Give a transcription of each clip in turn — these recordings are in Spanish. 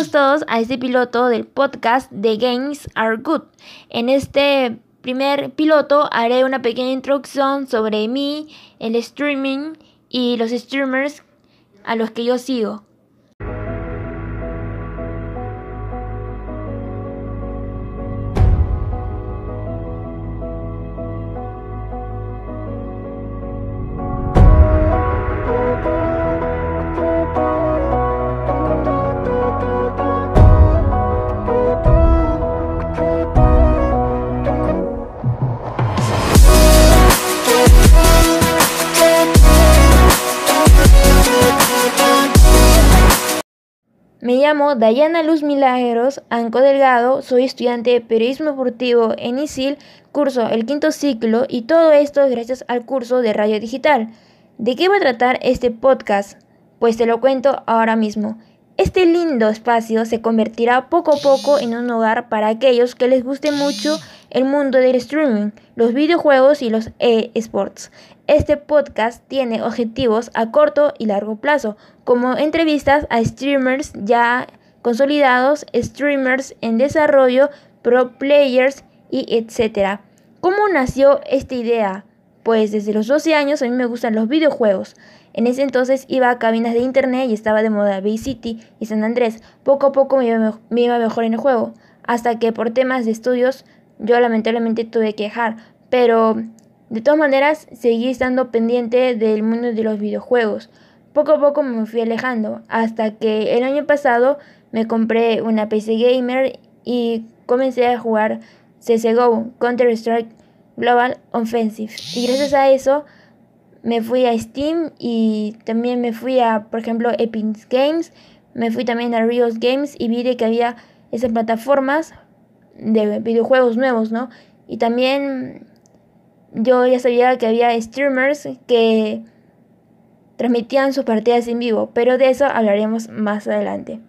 Bienvenidos todos a este piloto del podcast The Games Are Good. En este primer piloto haré una pequeña introducción sobre mí, el streaming y los streamers a los que yo sigo. Me llamo Dayana Luz Milagros Anco Delgado, soy estudiante de Periodismo Deportivo en ISIL, curso el quinto ciclo y todo esto gracias al curso de Radio Digital. ¿De qué va a tratar este podcast? Pues te lo cuento ahora mismo. Este lindo espacio se convertirá poco a poco en un hogar para aquellos que les guste mucho el mundo del streaming, los videojuegos y los e-sports. Este podcast tiene objetivos a corto y largo plazo, como entrevistas a streamers ya consolidados, streamers en desarrollo, pro players y etc. ¿Cómo nació esta idea? Pues desde los 12 años a mí me gustan los videojuegos. En ese entonces iba a cabinas de internet y estaba de moda Bay City y San Andrés. Poco a poco me iba, me iba mejor en el juego, hasta que por temas de estudios yo lamentablemente tuve que dejar. Pero de todas maneras, seguí estando pendiente del mundo de los videojuegos. Poco a poco me fui alejando, hasta que el año pasado me compré una PC gamer y comencé a jugar CSGO, Counter-Strike Global Offensive. Y gracias a eso me fui a Steam y también me fui a, por ejemplo, Epic Games, me fui también a Riot Games y vi que había esas plataformas de videojuegos nuevos, ¿no? Y también yo ya sabía que había streamers que transmitían sus partidas en vivo, pero de eso hablaremos más adelante.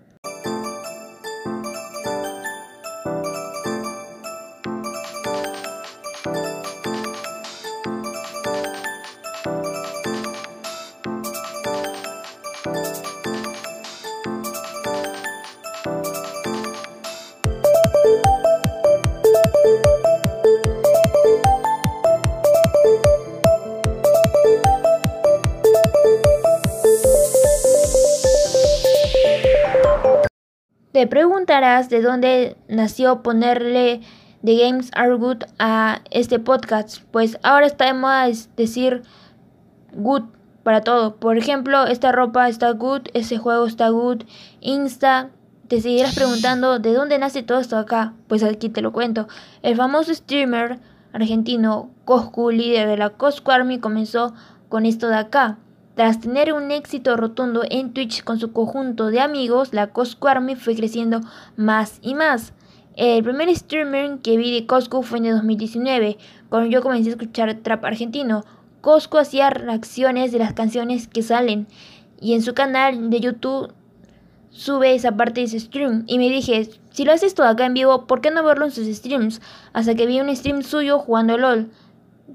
Te preguntarás de dónde nació ponerle The Games Are Good a este podcast. Pues ahora está de moda decir good para todo. Por ejemplo, esta ropa está good, ese juego está good, Insta. Te seguirás preguntando de dónde nace todo esto acá. Pues aquí te lo cuento. El famoso streamer argentino Coscu, líder de la Coscu Army, comenzó con esto de acá. Tras tener un éxito rotundo en Twitch con su conjunto de amigos, la Cosco Army fue creciendo más y más. El primer streamer que vi de Cosco fue en el 2019, cuando yo comencé a escuchar trap argentino. Cosco hacía reacciones de las canciones que salen y en su canal de YouTube sube esa parte de ese stream y me dije, si lo haces todo acá en vivo, ¿por qué no verlo en sus streams? Hasta que vi un stream suyo jugando LOL,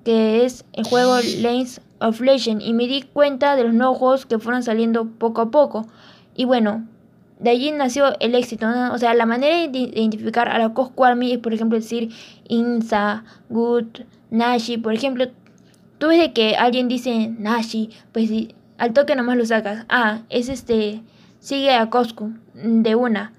que es el juego Lanes of Legend y me di cuenta de los nuevos juegos que fueron saliendo poco a poco. Y bueno, de allí nació el éxito, O sea, la manera de identificar a la Cosco Army es, por ejemplo, decir Insa, Good, Nashi. Por ejemplo, tú ves de que alguien dice Nashi, pues al toque nomás lo sacas. Ah, es este, sigue a Cosco, de una.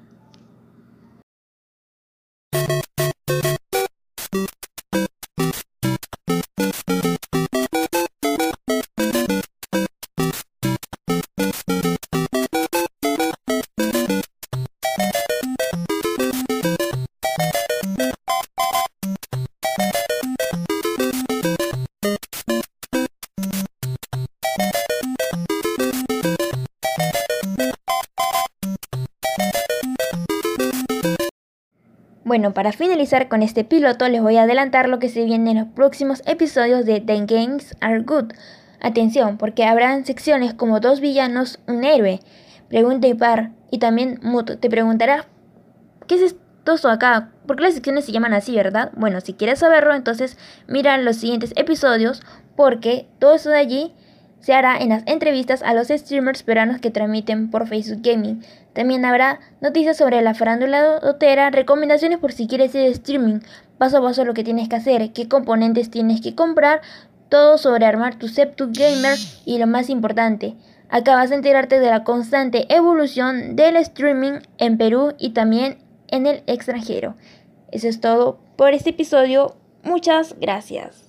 Bueno, para finalizar con este piloto les voy a adelantar lo que se viene en los próximos episodios de The Games Are Good. Atención, porque habrán secciones como dos villanos, un héroe, pregunta y par, y también Mut. Te preguntarás, ¿qué es esto acá? ¿Por qué las secciones se llaman así, verdad? Bueno, si quieres saberlo, entonces mira los siguientes episodios, porque todo eso de allí se hará en las entrevistas a los streamers peruanos que transmiten por Facebook Gaming. También habrá noticias sobre la farándula dotera, recomendaciones por si quieres ir streaming, paso a paso lo que tienes que hacer, qué componentes tienes que comprar, todo sobre armar tu setup gamer y lo más importante, acabas de enterarte de la constante evolución del streaming en Perú y también en el extranjero. Eso es todo por este episodio. Muchas gracias.